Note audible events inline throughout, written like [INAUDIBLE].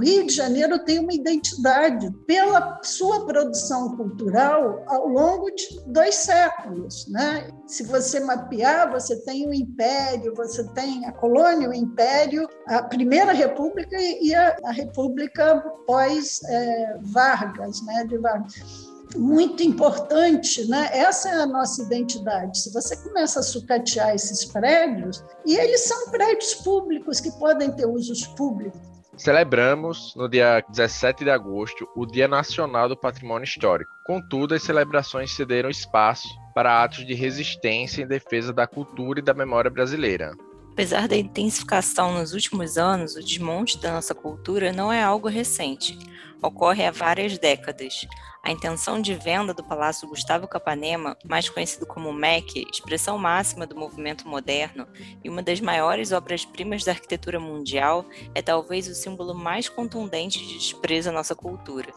Rio de Janeiro tem uma identidade pela sua produção cultural ao longo de dois séculos. Né? Se você mapear, você tem o Império, você tem a colônia, o Império, a Primeira República e a, a República pós-Vargas, é, né? de Vargas muito importante, né? Essa é a nossa identidade. Se você começa a sucatear esses prédios, e eles são prédios públicos que podem ter usos públicos, Celebramos, no dia 17 de agosto, o Dia Nacional do Patrimônio Histórico. Contudo, as celebrações cederam espaço para atos de resistência em defesa da cultura e da memória brasileira. Apesar da intensificação nos últimos anos, o desmonte da nossa cultura não é algo recente. Ocorre há várias décadas. A intenção de venda do Palácio Gustavo Capanema, mais conhecido como MEC, expressão máxima do movimento moderno e uma das maiores obras-primas da arquitetura mundial, é talvez o símbolo mais contundente de desprezo à nossa cultura.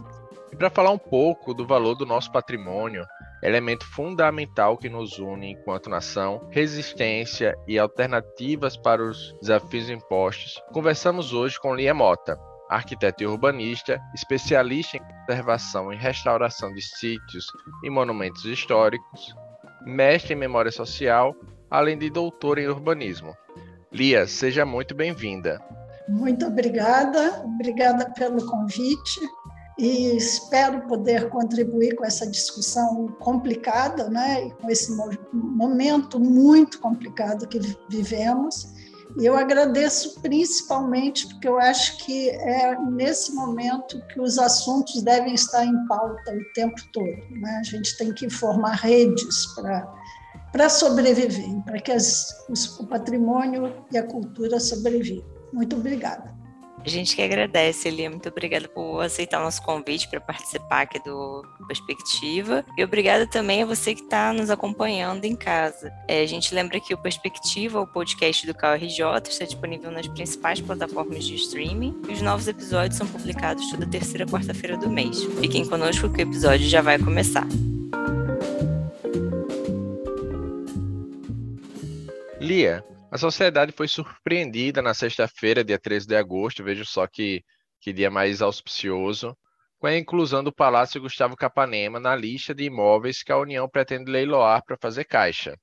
E para falar um pouco do valor do nosso patrimônio, elemento fundamental que nos une enquanto nação, resistência e alternativas para os desafios impostos, conversamos hoje com Lia Mota, arquiteto e urbanista, especialista em conservação e restauração de sítios e monumentos históricos, mestre em memória social, além de doutor em urbanismo. Lia, seja muito bem-vinda. Muito obrigada, obrigada pelo convite e espero poder contribuir com essa discussão complicada, né, e com esse momento muito complicado que vivemos e eu agradeço principalmente porque eu acho que é nesse momento que os assuntos devem estar em pauta o tempo todo. Né? A gente tem que formar redes para sobreviver, para que as, os, o patrimônio e a cultura sobrevivam. Muito obrigada. A gente que agradece, Elia. Muito obrigada por aceitar o nosso convite para participar aqui do Perspectiva. E obrigada também a você que está nos acompanhando em casa. É, a gente lembra que o Perspectiva, o podcast do KRJ, está disponível nas principais plataformas de streaming. E os novos episódios são publicados toda terceira quarta-feira do mês. Fiquem conosco que o episódio já vai começar. Lia, a sociedade foi surpreendida na sexta-feira, dia 13 de agosto, vejo só que, que dia mais auspicioso, com a inclusão do Palácio Gustavo Capanema na lista de imóveis que a União pretende leiloar para fazer caixa.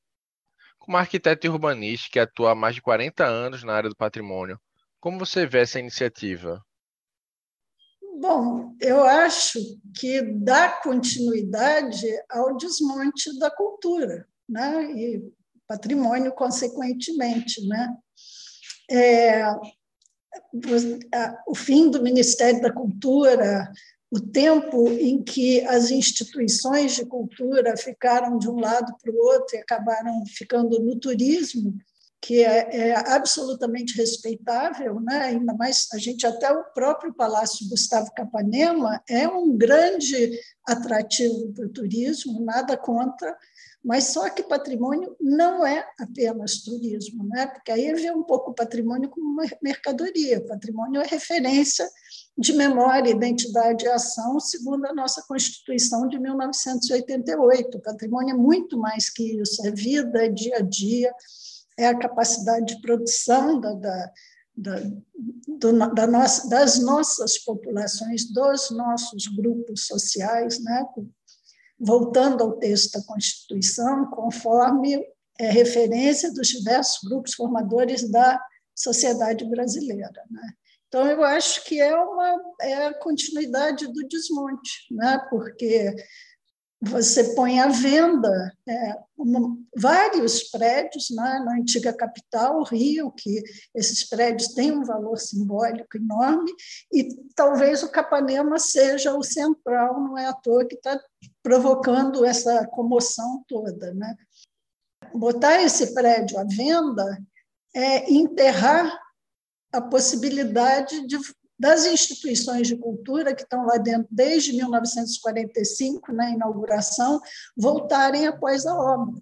Como arquiteto e urbanista que atua há mais de 40 anos na área do patrimônio, como você vê essa iniciativa? Bom, eu acho que dá continuidade ao desmonte da cultura, né? E patrimônio, consequentemente. Né? É, o fim do Ministério da Cultura, o tempo em que as instituições de cultura ficaram de um lado para o outro e acabaram ficando no turismo, que é, é, absolutamente respeitável, né? ainda mais a gente até o próprio Palácio Gustavo Capanema é um grande atrativo para o turismo, nada contra, mas só que patrimônio não é apenas turismo, né? porque aí vê um pouco o patrimônio como uma mercadoria. Patrimônio é referência de memória, identidade e ação, segundo a nossa Constituição de 1988. O patrimônio é muito mais que isso, é vida, é dia a dia, é a capacidade de produção da, da, da, do, da nossa, das nossas populações, dos nossos grupos sociais, né? voltando ao texto da Constituição, conforme é referência dos diversos grupos formadores da sociedade brasileira. Né? Então, eu acho que é, uma, é a continuidade do desmonte, né? porque você põe à venda é, uma, vários prédios né, na antiga capital, Rio, que esses prédios têm um valor simbólico enorme, e talvez o Capanema seja o central, não é à toa que está provocando essa comoção toda. Né? Botar esse prédio à venda é enterrar a possibilidade de das instituições de cultura que estão lá dentro desde 1945, na inauguração, voltarem após a obra.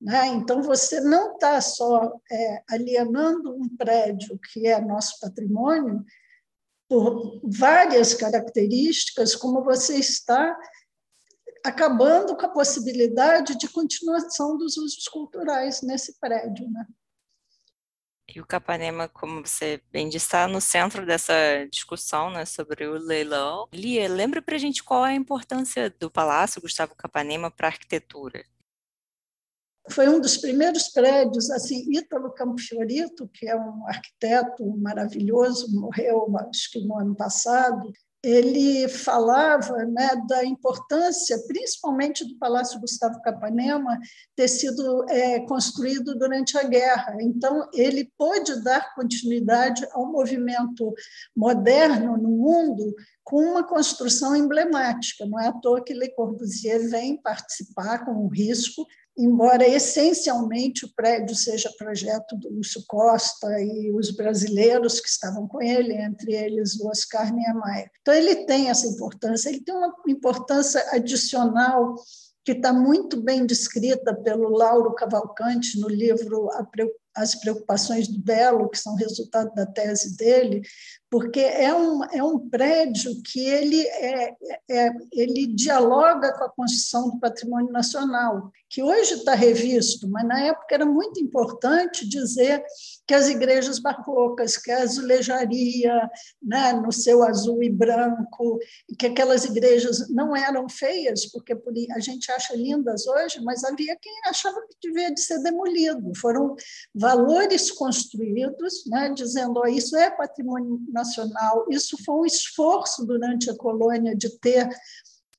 Né? Então, você não está só é, alienando um prédio que é nosso patrimônio por várias características, como você está acabando com a possibilidade de continuação dos usos culturais nesse prédio. Né? E o Capanema, como você bem disse, está no centro dessa discussão né, sobre o leilão. Lia, lembra para a gente qual é a importância do Palácio Gustavo Capanema para a arquitetura? Foi um dos primeiros prédios, assim, Ítalo Campo Fiorito, que é um arquiteto maravilhoso, morreu acho que no ano passado, ele falava né, da importância, principalmente do Palácio Gustavo Capanema, ter sido é, construído durante a guerra. Então, ele pôde dar continuidade ao movimento moderno no mundo com uma construção emblemática. Não é à toa que Le Corbusier vem participar com um risco embora essencialmente o prédio seja projeto do Lúcio Costa e os brasileiros que estavam com ele, entre eles o Oscar Niemeyer. Então, ele tem essa importância, ele tem uma importância adicional que está muito bem descrita pelo Lauro Cavalcante no livro As Preocupações do Belo, que são resultado da tese dele, porque é um, é um prédio que ele, é, é, ele dialoga com a construção do patrimônio nacional, que hoje está revisto, mas na época era muito importante dizer que as igrejas barrocas, que a azulejaria né, no seu azul e branco, que aquelas igrejas não eram feias, porque a gente acha lindas hoje, mas havia quem achava que devia de ser demolido. Foram valores construídos, né, dizendo oh, isso é patrimônio nacional. Isso foi um esforço durante a colônia de ter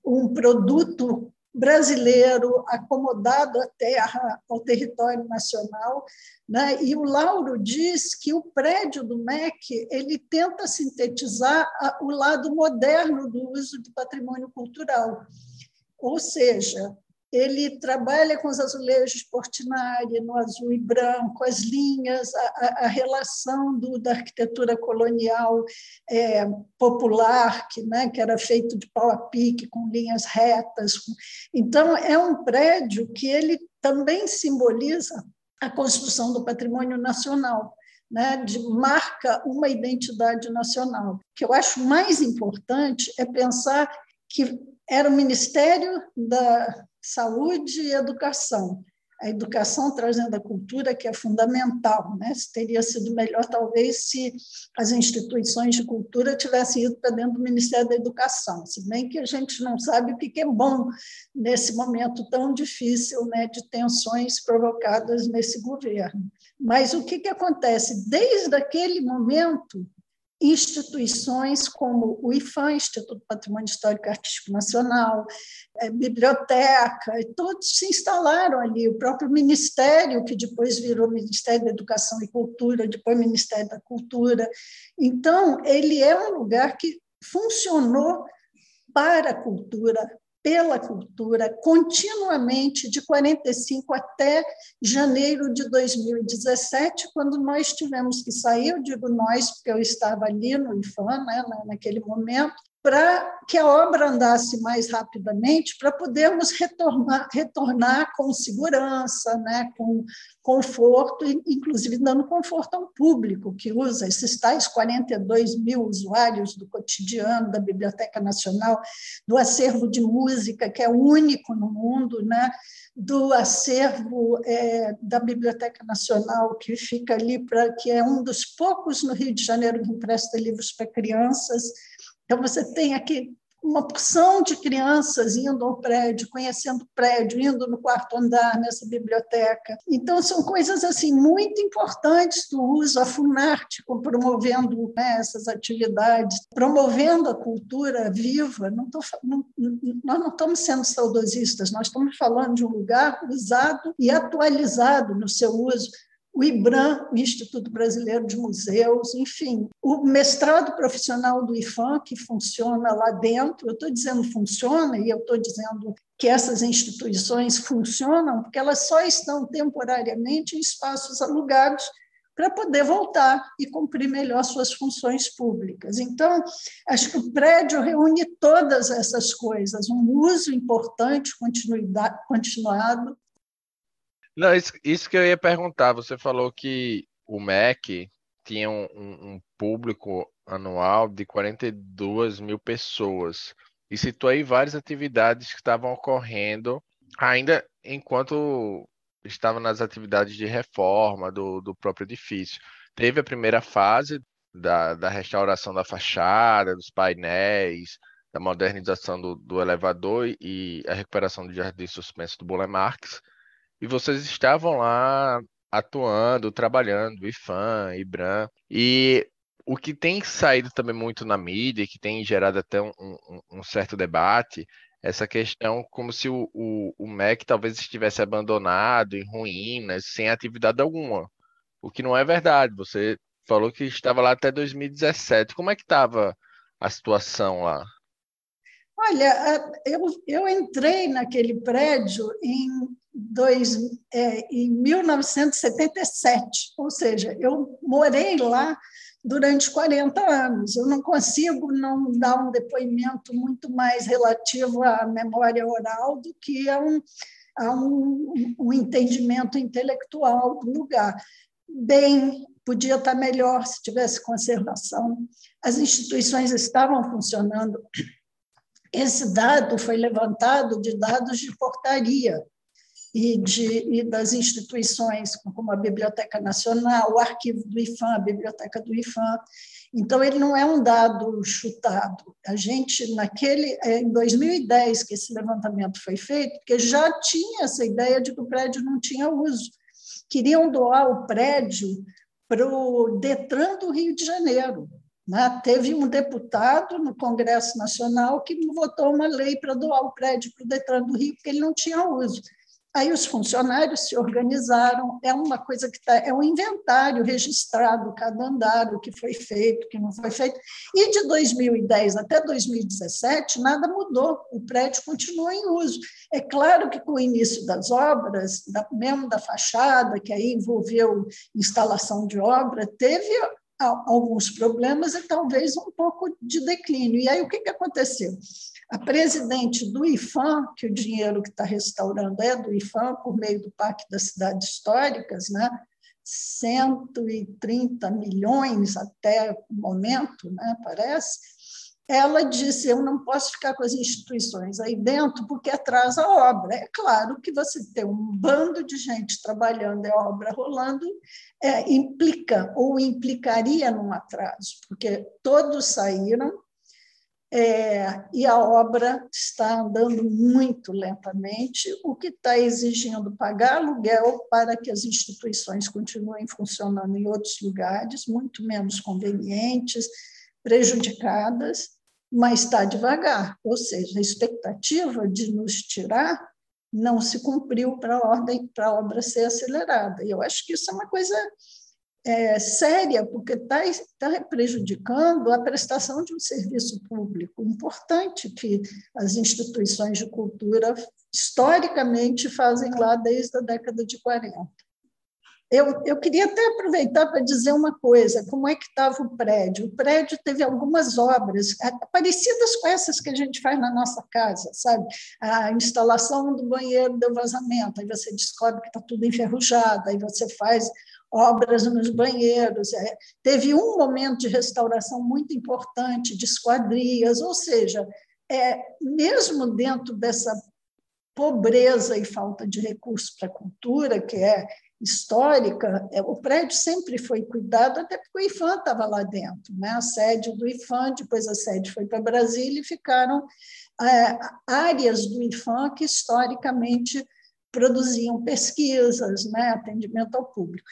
um produto brasileiro acomodado à terra, ao território nacional, né? E o Lauro diz que o prédio do MEC ele tenta sintetizar o lado moderno do uso do patrimônio cultural, ou seja, ele trabalha com os azulejos Portinari, no azul e branco, as linhas, a, a relação do, da arquitetura colonial é, popular, que, né, que era feito de pau a pique, com linhas retas. Então, é um prédio que ele também simboliza a construção do patrimônio nacional. Né, de, marca uma identidade nacional. O que eu acho mais importante é pensar que era o Ministério da, saúde e educação. A educação trazendo a cultura, que é fundamental. Né? Teria sido melhor, talvez, se as instituições de cultura tivessem ido para dentro do Ministério da Educação, se bem que a gente não sabe o que é bom nesse momento tão difícil né, de tensões provocadas nesse governo. Mas o que, que acontece? Desde aquele momento, instituições como o IFAM, Instituto Patrimônio Histórico e Artístico Nacional, é, biblioteca, todos se instalaram ali, o próprio Ministério, que depois virou Ministério da Educação e Cultura, depois Ministério da Cultura. Então, ele é um lugar que funcionou para a cultura, pela cultura continuamente de 45 até janeiro de 2017, quando nós tivemos que sair, eu digo nós, porque eu estava ali no IFAM, né, naquele momento, para que a obra andasse mais rapidamente, para podermos retornar, retornar com segurança, né, com conforto, inclusive dando conforto ao público que usa esses tais 42 mil usuários do cotidiano da Biblioteca Nacional, do acervo de música, que é único no mundo, né, do acervo é, da Biblioteca Nacional, que fica ali, pra, que é um dos poucos no Rio de Janeiro que empresta livros para crianças, então, você tem aqui uma porção de crianças indo ao prédio, conhecendo o prédio, indo no quarto andar nessa biblioteca. Então, são coisas assim muito importantes do uso, a Funarte promovendo né, essas atividades, promovendo a cultura viva. Não tô, não, nós não estamos sendo saudosistas, nós estamos falando de um lugar usado e atualizado no seu uso o IBRAM, o Instituto Brasileiro de Museus, enfim, o mestrado profissional do IFAM, que funciona lá dentro. Eu estou dizendo funciona e eu estou dizendo que essas instituições funcionam porque elas só estão temporariamente em espaços alugados para poder voltar e cumprir melhor suas funções públicas. Então, acho que o prédio reúne todas essas coisas, um uso importante, continuado, não, isso, isso, que eu ia perguntar. Você falou que o MEC tinha um, um, público anual de 42 mil pessoas e citou aí várias atividades que estavam ocorrendo ainda enquanto estava nas atividades de reforma do, do próprio edifício. teve a primeira fase da, da restauração da fachada, dos painéis, da modernização do, do elevador e a recuperação do jardim suspenso do Boulevard. E vocês estavam lá atuando, trabalhando, IFAM, IBRAM. E o que tem saído também muito na mídia, que tem gerado até um, um, um certo debate, essa questão como se o, o, o, MEC talvez estivesse abandonado, em ruínas, sem atividade alguma. O que não é verdade. Você falou que estava lá até 2017. Como é que estava a situação lá? Olha, eu, eu entrei naquele prédio em, dois, é, em 1977, ou seja, eu morei lá durante 40 anos. Eu não consigo não dar um depoimento muito mais relativo à memória oral do que a um, a um, um entendimento intelectual do lugar. Bem, podia estar melhor se tivesse conservação. As instituições estavam funcionando esse dado foi levantado de dados de portaria e, de, e das instituições, como a Biblioteca Nacional, o arquivo do IFAM, a Biblioteca do IFAM. Então, ele não é um dado chutado. A gente, naquele, é, em 2010, que esse levantamento foi feito, porque já tinha essa ideia de que o prédio não tinha uso. Queriam doar o prédio para o Detran do Rio de Janeiro. Né? Teve um deputado no Congresso Nacional que votou uma lei para doar o prédio para o Detran do Rio, porque ele não tinha uso. Aí os funcionários se organizaram, é uma coisa que tá, é um inventário registrado, cada andar, o que foi feito, o que não foi feito. E de 2010 até 2017, nada mudou, o prédio continua em uso. É claro que com o início das obras, mesmo da fachada, que aí envolveu instalação de obra, teve alguns problemas e talvez um pouco de declínio. E aí o que, que aconteceu? A presidente do IFAM, que o dinheiro que está restaurando é do IFAM, por meio do Pacto das Cidades Históricas, né? 130 milhões até o momento, né, parece, ela disse: Eu não posso ficar com as instituições aí dentro porque atrasa a obra. É claro que você ter um bando de gente trabalhando e a obra rolando é, implica ou implicaria num atraso, porque todos saíram é, e a obra está andando muito lentamente, o que está exigindo pagar aluguel para que as instituições continuem funcionando em outros lugares, muito menos convenientes, prejudicadas mas está devagar, ou seja, a expectativa de nos tirar não se cumpriu para a ordem para a obra ser acelerada. E eu acho que isso é uma coisa é, séria, porque está tá prejudicando a prestação de um serviço público importante que as instituições de cultura historicamente fazem lá desde a década de 40. Eu, eu queria até aproveitar para dizer uma coisa: como é que estava o prédio? O prédio teve algumas obras parecidas com essas que a gente faz na nossa casa, sabe? A instalação do banheiro deu vazamento, aí você descobre que está tudo enferrujado, aí você faz obras nos banheiros. É, teve um momento de restauração muito importante, de esquadrias, ou seja, é, mesmo dentro dessa pobreza e falta de recursos para a cultura, que é histórica, é, o prédio sempre foi cuidado, até porque o IFAM estava lá dentro, né? a sede do IFAM, depois a sede foi para Brasília e ficaram é, áreas do IFAM que historicamente produziam pesquisas, né? atendimento ao público.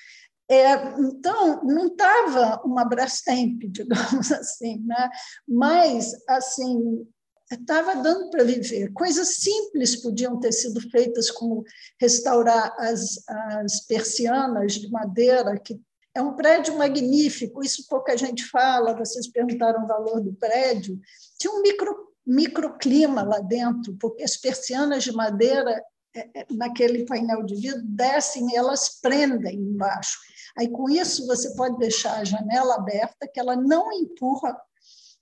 É, então, não estava uma Brastemp, [LAUGHS] digamos assim, né? mas assim estava dando para viver. Coisas simples podiam ter sido feitas, como restaurar as, as persianas de madeira, que é um prédio magnífico, isso pouca gente fala, vocês perguntaram o valor do prédio. Tinha um micro, microclima lá dentro, porque as persianas de madeira, é, é, naquele painel de vidro, descem elas prendem embaixo. Aí, com isso, você pode deixar a janela aberta, que ela não empurra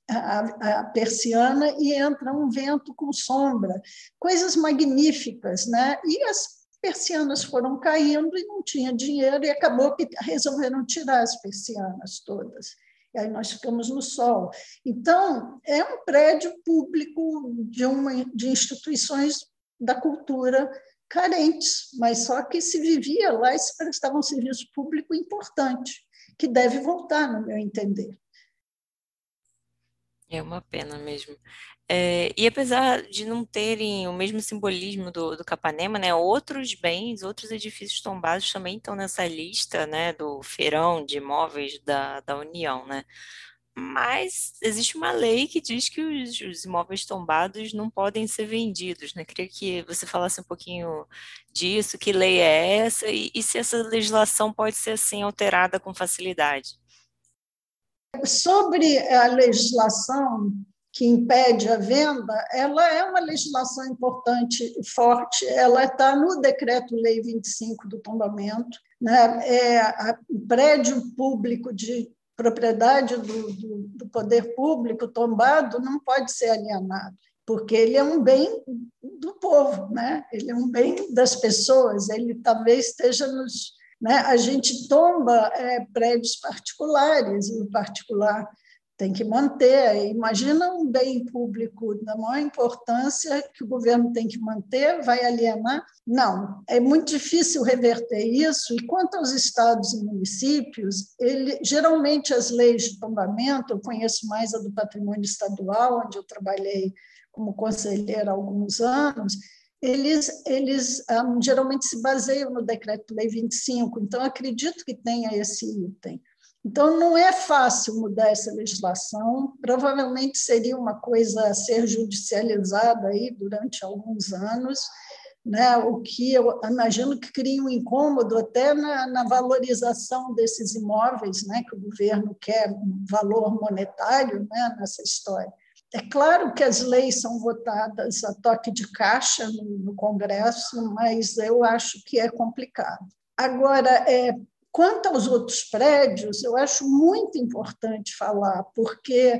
a, a, persiana e entra um vento com sombra, coisas magníficas, né? E as persianas foram caindo e não tinha dinheiro e acabou que resolveram tirar as persianas todas. E aí nós ficamos no sol. Então, é um prédio público de uma de instituições da cultura carentes, mas só que se vivia lá e se prestava um serviço público importante que deve voltar, no meu entender. É uma pena mesmo. É, e apesar de não terem o mesmo simbolismo do, do Capanema, né, outros bens, outros edifícios tombados também estão nessa lista, né, do feirão de imóveis da, da União, né? Mas existe uma lei que diz que os, os imóveis tombados não podem ser vendidos, né? Queria que você falasse um pouquinho disso, que lei é essa e, e se essa legislação pode ser assim alterada com facilidade. Sobre a legislação que impede a venda, ela é uma legislação importante e forte, ela está no Decreto-Lei 25 do tombamento, né? é, prédio público de propriedade do, do, do poder público tombado não pode ser alienado, porque ele é um bem do povo, né? ele é um bem das pessoas, ele talvez esteja nos. Né? A gente tomba é, prédios particulares, e o particular tem que manter. Imagina um bem público da maior importância que o governo tem que manter, vai alienar? Não, é muito difícil reverter isso. E quanto aos estados e municípios, ele, geralmente as leis de tombamento, eu conheço mais a do patrimônio estadual, onde eu trabalhei como conselheira há alguns anos, eles, eles um, ah, geralmente se baseiam no Decreto-Lei 25, então acredito que tenha esse item. Então, não é fácil mudar essa legislação, provavelmente seria uma coisa a ser judicializada aí durante alguns anos, né? o que eu imagino que cria um incômodo até na, na valorização desses imóveis, né? que o governo quer um valor monetário né? nessa história. É claro que as leis são votadas a toque de caixa no, no Congresso, mas eu acho que é complicado. Agora, é, Quanto aos outros prédios, eu acho muito importante falar, porque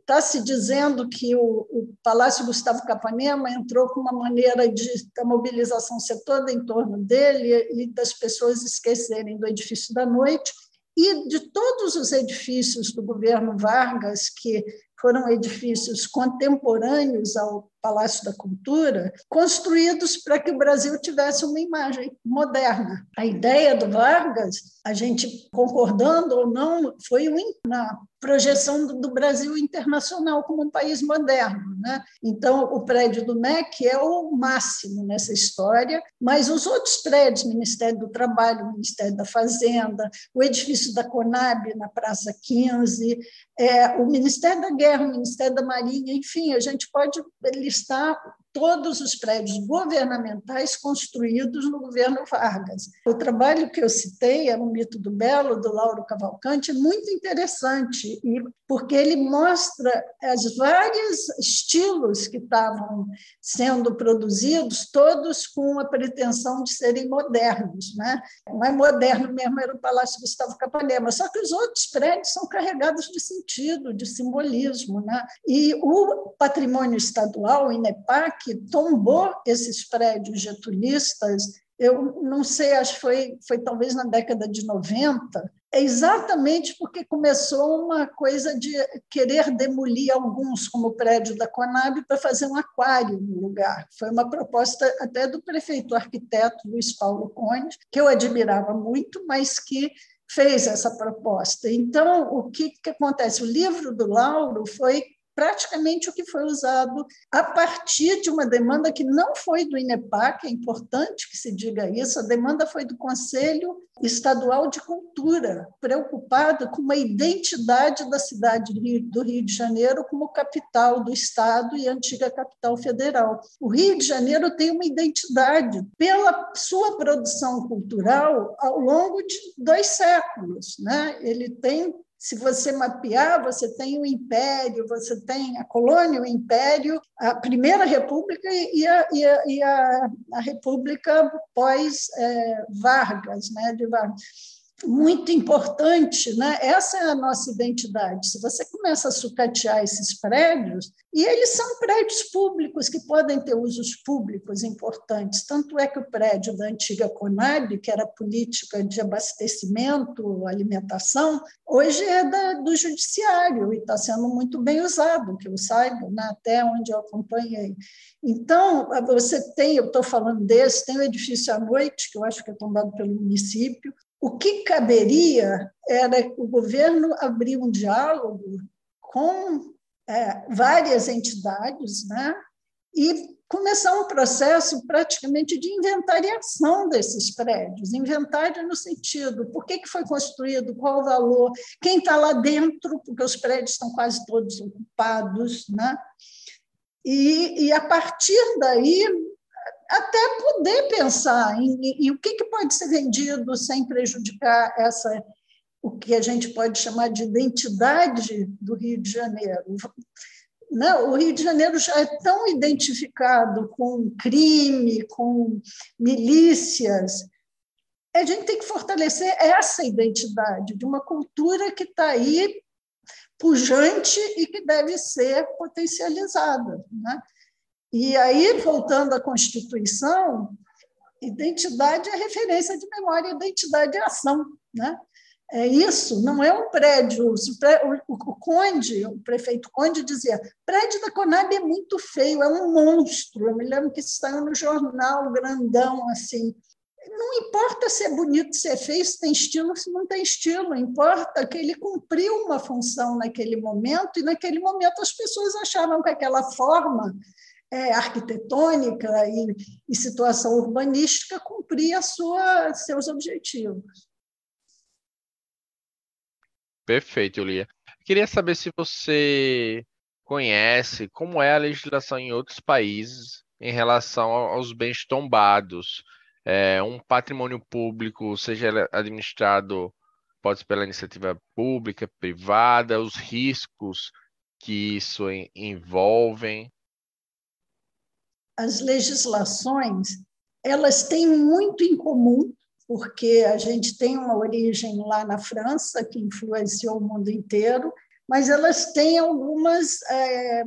está se dizendo que o, o, Palácio Gustavo Capanema entrou com uma maneira de a mobilização ser toda em torno dele e das pessoas esquecerem do edifício da noite e de todos os edifícios do governo Vargas que foram edifícios contemporâneos ao Palácio da Cultura, construídos para que o Brasil tivesse uma imagem moderna. A ideia do Vargas, a gente concordando ou não, foi na projeção do Brasil internacional como um país moderno. Né? Então, o prédio do MEC é o máximo nessa história, mas os outros prédios, Ministério do Trabalho, Ministério da Fazenda, o edifício da Conab na Praça 15, é, o Ministério da Guerra, o Ministério da Marinha, enfim, a gente pode listar todos os prédios governamentais construídos no governo Vargas. O trabalho que eu citei, é o Mito do Belo, do Lauro Cavalcante, é muito interessante, porque ele mostra os vários estilos que estavam sendo produzidos, todos com a pretensão de serem modernos. Né? O mais moderno mesmo era o Palácio Gustavo Capanema, só que os outros prédios são carregados de sentido, de simbolismo. Né? E o patrimônio estadual, o INEPAC, que tombou esses prédios getulistas, eu não sei, acho que foi, foi talvez na década de 90, é exatamente porque começou uma coisa de querer demolir alguns, como o prédio da Conab, para fazer um aquário no lugar. Foi uma proposta até do prefeito arquiteto Luiz Paulo Conde, que eu admirava muito, mas que fez essa proposta. Então, o que, que acontece? O livro do Lauro foi praticamente o que foi usado a partir de uma demanda que não foi do INEPAC, é importante que se diga isso, a demanda foi do Conselho Estadual de Cultura, preocupado com uma identidade da cidade do Rio de Janeiro como capital do Estado e antiga capital federal. O Rio de Janeiro tem uma identidade pela sua produção cultural ao longo de dois séculos. Né? Ele tem se você mapear, você tem o Império, você tem a colônia, o Império, a Primeira República e a, e a, e a, a República pós-Vargas, é, né, de Vargas muito importante, né? essa é a nossa identidade. Se você começa a sucatear esses prédios, e eles são prédios públicos que podem ter usos públicos importantes, tanto é que o prédio da antiga Conab, que era política de abastecimento, alimentação, hoje é da, do judiciário e está sendo muito bem usado, que eu saiba, né? até onde eu acompanhei. Então, você tem, eu estou falando desse, tem o edifício à noite, que eu acho que é tombado pelo município, o que caberia era o governo abrir um diálogo com é, várias entidades né, e começar um processo praticamente de inventariação desses prédios, inventário no sentido por que, que foi construído, qual o valor, quem está lá dentro, porque os prédios estão quase todos ocupados, né? e, e a partir daí até poder pensar em, em, em o que, que pode ser vendido sem prejudicar essa o que a gente pode chamar de identidade do Rio de Janeiro. Não, o Rio de Janeiro já é tão identificado com crime, com milícias. A gente tem que fortalecer essa identidade de uma cultura que está aí pujante e que deve ser potencializada. Né? E aí, voltando à Constituição, identidade é referência de memória, identidade é ação. Né? É isso, não é um prédio. O, Conde, o prefeito Conde dizia: prédio da Conab é muito feio, é um monstro. Eu me lembro que saiu no jornal, grandão, assim. Não importa se é bonito, se é feio, se tem estilo, se não tem estilo, importa que ele cumpriu uma função naquele momento, e naquele momento as pessoas achavam que aquela forma é, arquitetônica e, e situação urbanística cumpria sua, seus objetivos. Perfeito, Lia. Queria saber se você conhece como é a legislação em outros países em relação aos bens tombados. É, um patrimônio público, seja administrado, pode ser pela iniciativa pública, privada, os riscos que isso envolvem. As legislações, elas têm muito em comum porque a gente tem uma origem lá na França, que influenciou o mundo inteiro, mas elas têm algumas é,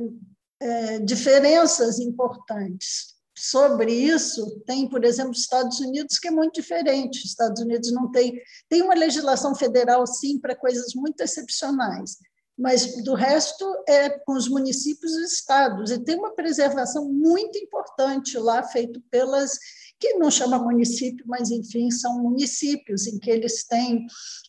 é, diferenças importantes. Sobre isso, tem, por exemplo, os Estados Unidos, que é muito diferente. Os Estados Unidos não tem. Tem uma legislação federal, sim, para coisas muito excepcionais, mas do resto é com os municípios e estados. E tem uma preservação muito importante lá, feito pelas que não chama município, mas, enfim, são municípios em que eles têm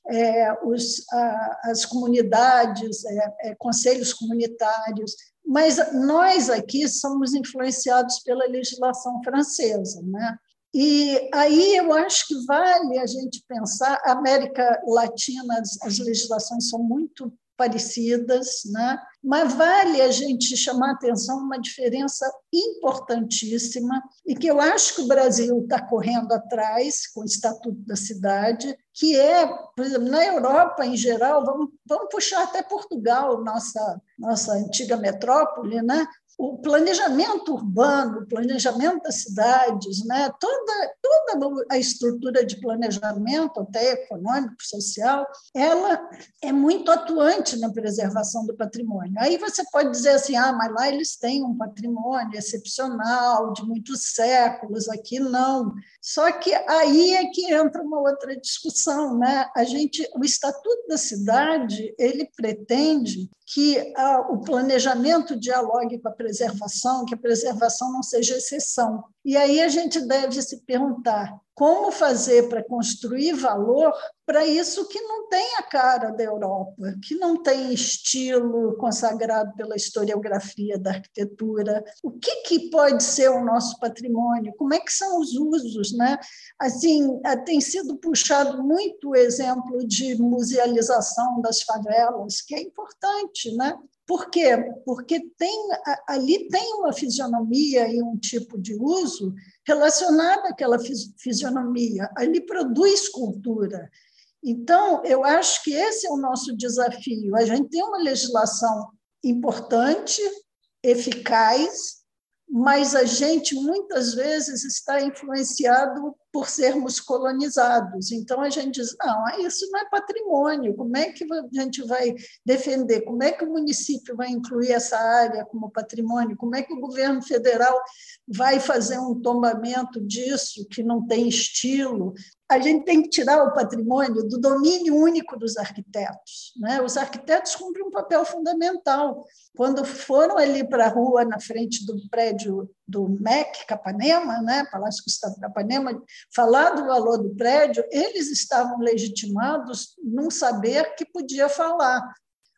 é, os, a, as comunidades, é, é, conselhos comunitários, mas nós aqui somos influenciados pela legislação francesa, né? E aí eu acho que vale a gente pensar, a América Latina, as, as legislações são muito parecidas, né? mas vale a gente chamar atenção uma diferença importantíssima e que eu acho que o Brasil está correndo atrás com o Estatuto da Cidade, que é, por exemplo, na Europa em geral, vamos, vamos puxar até Portugal, nossa, nossa antiga metrópole, né? O planejamento urbano, o planejamento das cidades, né? toda, toda a estrutura de planejamento, até econômico, social, ela é muito atuante na preservação do patrimônio. Aí você pode dizer assim, ah, mas lá eles têm um patrimônio excepcional, de muitos séculos, aqui não. Só que aí é que entra uma outra discussão. Né? A gente, o Estatuto da Cidade ele pretende que ah, o planejamento dialogue com a preservação, que a preservação não seja exceção. E aí a gente deve se perguntar como fazer para construir valor para isso que não tem a cara da Europa, que não tem estilo consagrado pela historiografia da arquitetura. O que, que pode ser o nosso patrimônio? Como é que são os usos? Né? Assim, eh, tem sido puxado muito o exemplo de musealização das favelas, que é importante, né? Por quê? Porque tem, ali tem uma fisionomia e um tipo de uso relacionado àquela fisionomia. Ali produz cultura. Então, eu acho que esse é o nosso desafio. A gente tem uma legislação importante, eficaz, mas a gente muitas vezes está influenciado por sermos colonizados. Então a gente diz: não, isso não é patrimônio, como é que a gente vai defender? Como é que o município vai incluir essa área como patrimônio? Como é que o governo federal vai fazer um tombamento disso que não tem estilo? A gente tem que tirar o patrimônio do domínio único dos arquitetos. Né? Os arquitetos cumprem um papel fundamental. Quando foram ali para a rua, na frente do prédio do MEC Capanema, né? Palácio Gustavo Capanema, falar do valor do prédio, eles estavam legitimados num saber que podia falar.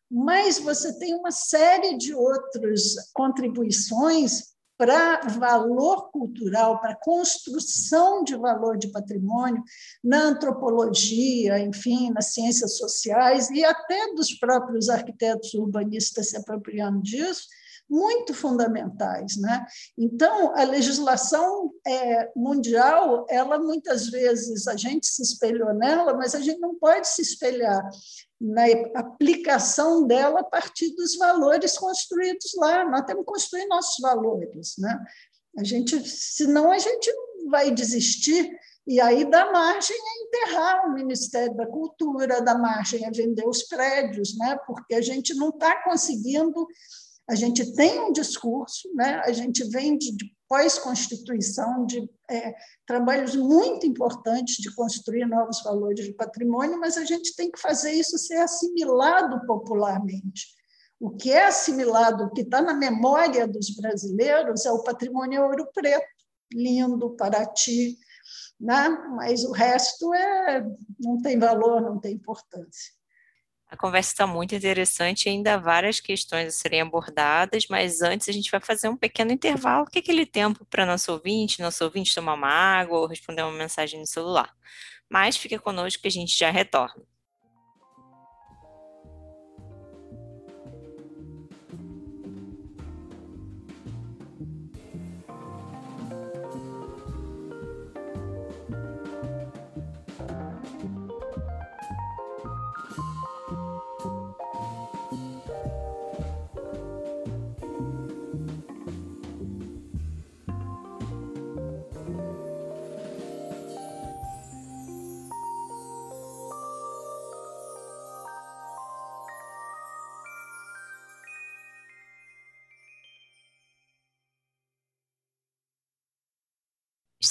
Mas você tem uma série de outras contribuições para valor cultural, para construção de valor de patrimônio na antropologia, enfim, nas ciências sociais e até dos próprios arquitetos urbanistas se apropriando disso, muito fundamentais, né? Então a legislação é, mundial, ela muitas vezes a gente se espelhou nela, mas a gente não pode se espelhar na aplicação dela a partir dos valores construídos lá. Nós temos que construir nossos valores, né? A gente, senão a gente vai desistir e aí dá margem a enterrar o Ministério da Cultura, dá margem a vender os prédios, né? Porque a gente não está conseguindo a gente tem um discurso, né? a gente vem de, pós-constituição, de é, trabalhos muito importantes de construir novos valores de patrimônio, mas a gente tem que fazer isso ser assimilado popularmente. O que é assimilado, o que está na memória dos brasileiros, é o patrimônio ouro preto, lindo, Paraty, né? mas o resto é, não tem valor, não tem importância. A conversa está muito interessante, ainda há várias questões a serem abordadas, mas antes a gente vai fazer um pequeno intervalo, que é aquele tempo para nosso ouvinte, nosso ouvinte tomar uma água ou responder uma mensagem no celular. Mas fica conosco que a gente já retorna.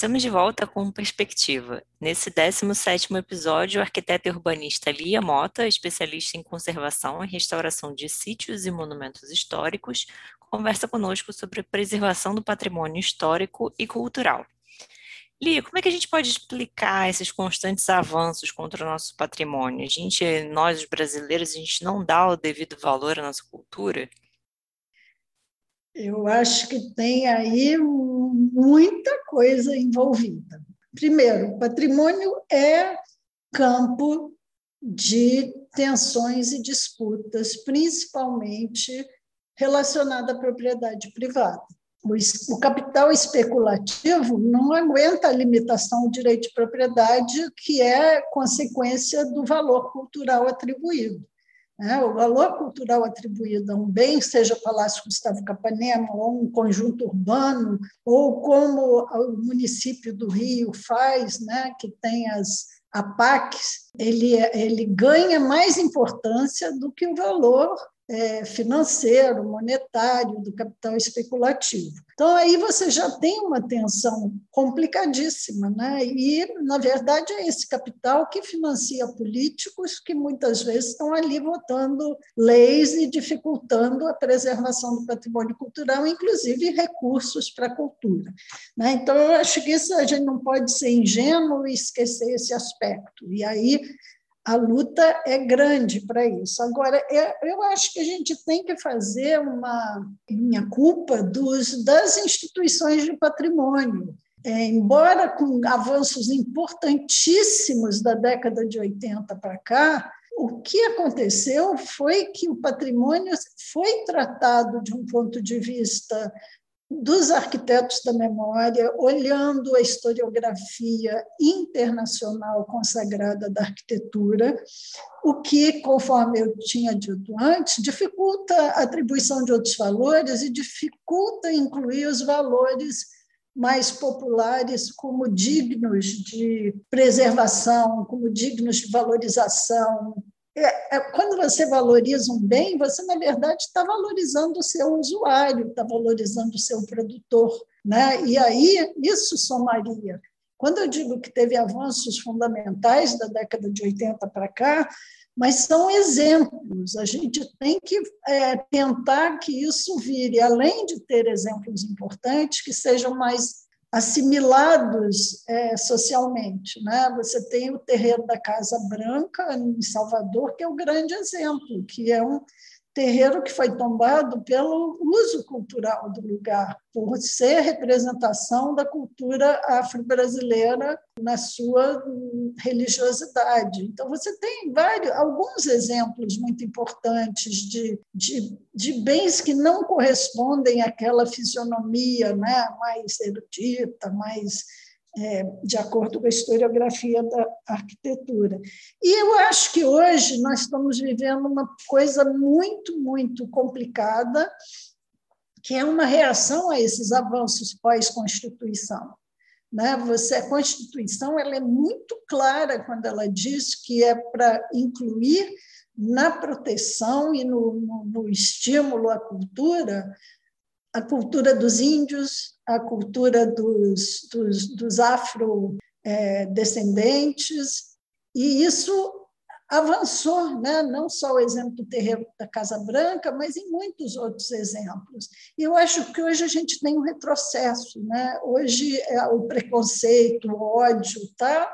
Estamos de volta com Perspectiva. Nesse 17º episódio, o arquiteto e urbanista Lia Mota, especialista em conservação e restauração de sítios e monumentos históricos, conversa conosco sobre a preservação do patrimônio histórico e cultural. Lia, como é que a gente pode explicar esses constantes avanços contra o nosso patrimônio? A gente, nós os brasileiros, a gente não dá o devido valor à nossa cultura? Eu acho que tem aí muita coisa envolvida. Primeiro, patrimônio é campo de tensões e disputas, principalmente relacionada à propriedade privada. O, capital especulativo não aguenta a limitação do direito de propriedade, que é consequência do valor cultural atribuído. Né? O valor cultural atribuído a um bem, seja Palácio Gustavo Capanema, ou um conjunto urbano, ou como o município do Rio faz, né? que tem as APACs, ele, ele ganha mais importância do que o valor é, financeiro, monetário, do capital especulativo. Então, aí você já tem uma tensão complicadíssima, né? e, na verdade, é esse capital que financia políticos que muitas vezes estão ali votando leis e dificultando a preservação do patrimônio cultural, inclusive recursos para a cultura. Né? Então, eu acho que isso a gente não pode ser ingênuo e esquecer esse aspecto. E aí a luta é grande para isso. Agora, é, eu acho que a gente tem que fazer uma minha culpa dos, das instituições de patrimônio. É, embora com avanços importantíssimos da década de 80 para cá, o que aconteceu foi que o patrimônio foi tratado de um ponto de vista dos arquitetos da memória, olhando a historiografia internacional consagrada da arquitetura, o que, conforme eu tinha dito antes, dificulta a atribuição de outros valores e dificulta incluir os valores mais populares como dignos de preservação, como dignos de valorização, quando você valoriza um bem, você, na verdade, está valorizando o seu usuário, está valorizando o seu produtor. Né? E aí, isso somaria. Quando eu digo que teve avanços fundamentais da década de 80 para cá, mas são exemplos. A gente tem que é, tentar que isso vire, além de ter exemplos importantes, que sejam mais assimilados é, socialmente. Né? Você tem o terreiro da Casa Branca, em Salvador, que é o grande exemplo, que é um terreiro que foi tombado pelo uso cultural do lugar, por ser representação da cultura afro-brasileira na sua religiosidade. Então, você tem vários, alguns exemplos muito importantes de, de, de bens que não correspondem àquela fisionomia né, mais erudita, mais é, de acordo com a historiografia da arquitetura. E eu acho que hoje nós estamos vivendo uma coisa muito, muito complicada, que é uma reação a esses avanços pós-Constituição. Né? Você, a Constituição ela é muito clara quando ela diz que é para incluir na proteção e no, no, no estímulo à cultura a cultura dos índios, a cultura dos, dos, dos afrodescendentes, e isso avançou, né? não só o exemplo do terreiro da Casa Branca, mas em muitos outros exemplos. E eu acho que hoje a gente tem um retrocesso. Né? Hoje é o preconceito, o ódio está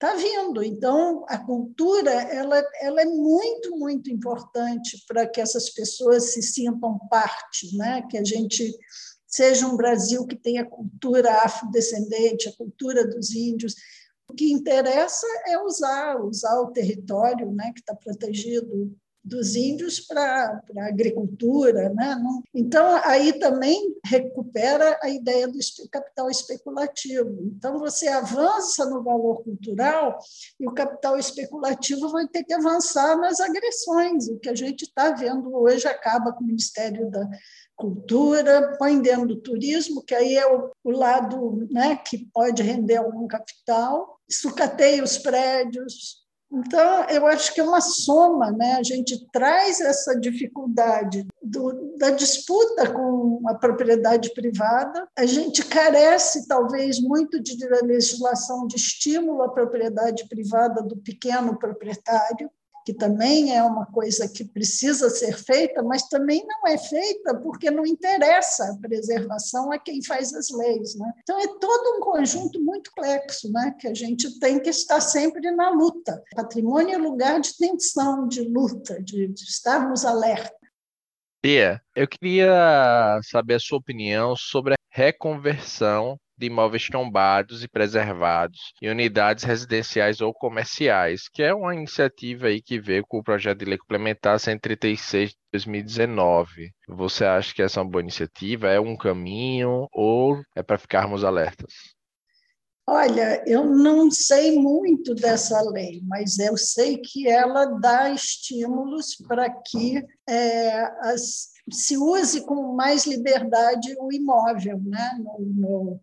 está vindo. Então, a cultura ela, ela é muito, muito importante para que essas pessoas se sintam parte, né? que a gente seja um Brasil que tenha cultura afrodescendente, a cultura dos índios. O que interessa é usar, usar o território né, que está protegido dos índios para a agricultura. Né? Então, aí também recupera a ideia do capital especulativo. Então, você avança no valor cultural e o capital especulativo vai ter que avançar nas agressões. O que a gente está vendo hoje acaba com o Ministério da Cultura, põe dentro do turismo, que aí é o, o lado né, que pode render algum capital, sucateia os prédios, então, eu acho que é uma soma, né? a gente traz essa dificuldade do, da disputa com a propriedade privada, a gente carece, talvez, muito de legislação de estímulo à propriedade privada do pequeno proprietário, que também é uma coisa que precisa ser feita, mas também não é feita porque não interessa a preservação a quem faz as leis. Né? Então, é todo um conjunto muito complexo né? que a gente tem que estar sempre na luta. Patrimônio é lugar de tensão, de luta, de, de estarmos alerta. Bia, eu queria saber a sua opinião sobre a reconversão de imóveis tombados e preservados em unidades residenciais ou comerciais, que é uma iniciativa aí que veio com o projeto de lei complementar 136 de 2019. Você acha que essa é uma boa iniciativa? É um caminho ou é para ficarmos alertas? Olha, eu não sei muito dessa lei, mas eu sei que ela dá estímulos para que é, as se use com mais liberdade o imóvel, né,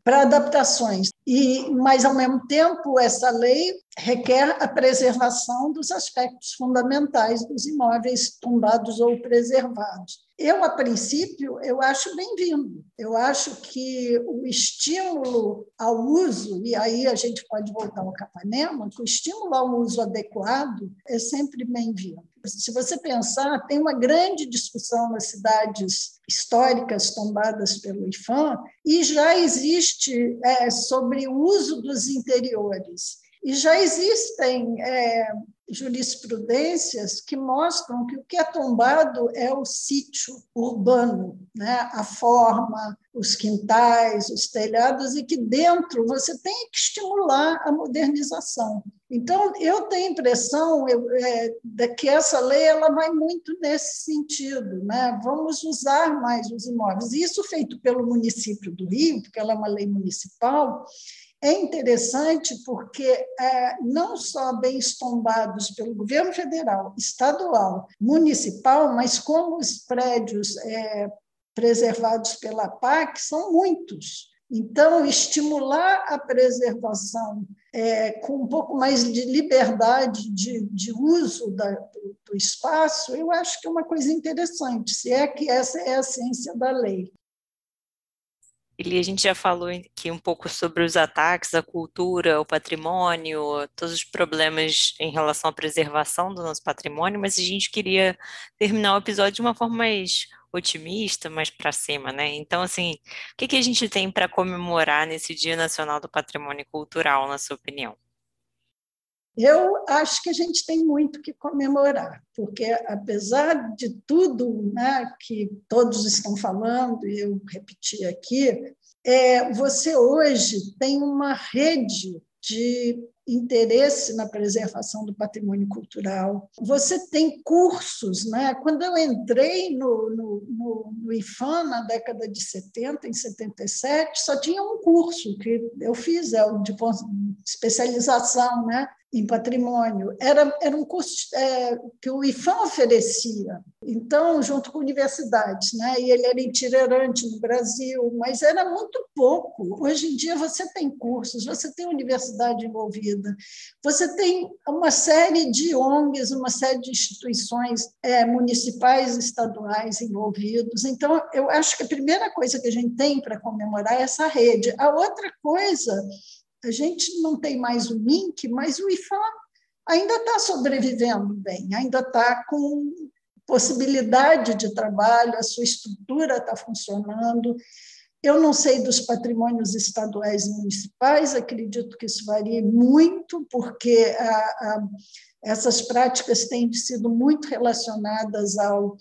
para adaptações. E, mas ao mesmo tempo essa lei requer a preservação dos aspectos fundamentais dos imóveis tombados ou preservados. Eu, a princípio, eu acho bem-vindo. Eu acho que o estímulo ao uso, e aí a gente pode voltar ao Capanema, que o estímulo ao uso adequado é sempre bem-vindo. Se você pensar, tem uma grande discussão nas cidades históricas tombadas pelo IFAM, e já existe é, sobre o uso dos interiores. E já existem é, jurisprudências que mostram que o que é tombado é o sítio urbano, né? a forma, os quintais, os telhados, e que dentro você tem que estimular a modernização. Então, eu tenho a impressão eu, é, de que essa lei ela vai muito nesse sentido. Né? Vamos usar mais os imóveis. Isso feito pelo município do Rio, porque ela é uma lei municipal, é interessante porque é, não só bens tombados pelo governo federal, estadual, municipal, mas como os prédios é, preservados pela PAC são muitos. Então, estimular a preservação é, com um pouco mais de liberdade de, de uso da, do, do, espaço, eu acho que é uma coisa interessante, se é que essa é a essência da lei. Eli, a gente já falou aqui um pouco sobre os ataques à cultura, ao patrimônio, todos os problemas em relação à preservação do nosso patrimônio, mas a gente queria terminar o episódio de uma forma mais otimista, mais para cima, né? Então, assim, o que, que a gente tem para comemorar nesse Dia Nacional do Patrimônio Cultural, na sua opinião? Eu acho que a gente tem muito que comemorar, porque apesar de tudo né, que todos estão falando, e eu repeti aqui, é, você hoje tem uma rede de interesse na preservação do patrimônio cultural. Você tem cursos, né? Quando eu entrei no, no, no, no IFAM na década de 70, em 77, só tinha um curso que eu fiz, é o de especialização, né? Em patrimônio. Era, era um curso é, que o IFAM oferecia, então, junto com universidades, né? e ele era itinerante no Brasil, mas era muito pouco. Hoje em dia, você tem cursos, você tem universidade envolvida, você tem uma série de ONGs, uma série de instituições é, municipais estaduais envolvidos. Então, eu acho que a primeira coisa que a gente tem para comemorar é essa rede. A outra coisa a gente não tem mais o MINC, mas o IFAM ainda está sobrevivendo bem, ainda está com possibilidade de trabalho, a sua estrutura está funcionando. Eu não sei dos patrimônios estaduais e municipais, acredito que isso varie muito, porque a, a, essas práticas têm sido muito relacionadas ao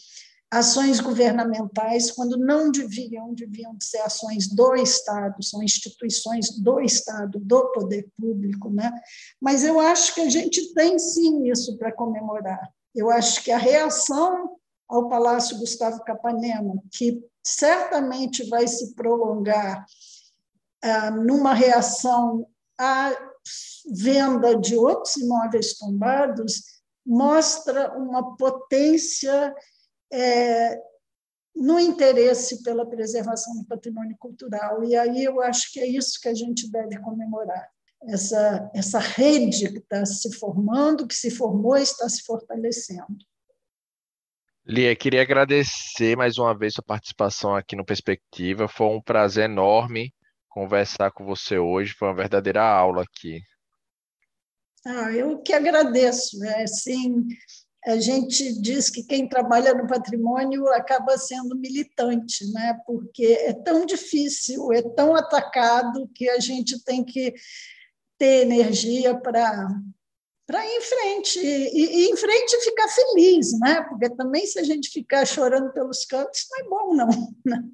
ações governamentais, quando não deviam, deviam ser ações do Estado, são instituições do Estado, do poder público. Né? Mas eu acho que a gente tem sim isso para comemorar. Eu acho que a reação ao Palácio Gustavo Capanema, que certamente vai se prolongar ah, numa reação à venda de outros imóveis tombados, mostra uma potência é, no interesse pela preservação do patrimônio cultural. E aí eu acho que é isso que a gente deve comemorar. Essa, essa rede que está se formando, que se formou e está se fortalecendo. Lia, queria agradecer mais uma vez sua participação aqui no Perspectiva. Foi um prazer enorme conversar com você hoje. Foi uma verdadeira aula aqui. Ah, eu que agradeço. É, assim, a gente diz que quem trabalha no patrimônio acaba sendo militante, né? porque é tão difícil, é tão atacado que a gente tem que ter energia para para ir em frente e, e em frente ficar feliz, né? Porque também se a gente ficar chorando pelos cantos não é bom não, [LAUGHS] né?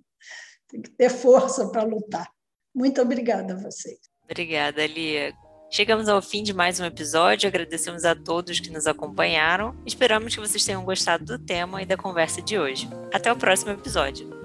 tem que ter força para lutar. Muito obrigada a vocês. Obrigada, Lia. Chegamos ao fim de mais um episódio, agradecemos a todos que nos acompanharam. Esperamos que vocês tenham gostado do tema e da conversa de hoje. Até o próximo episódio.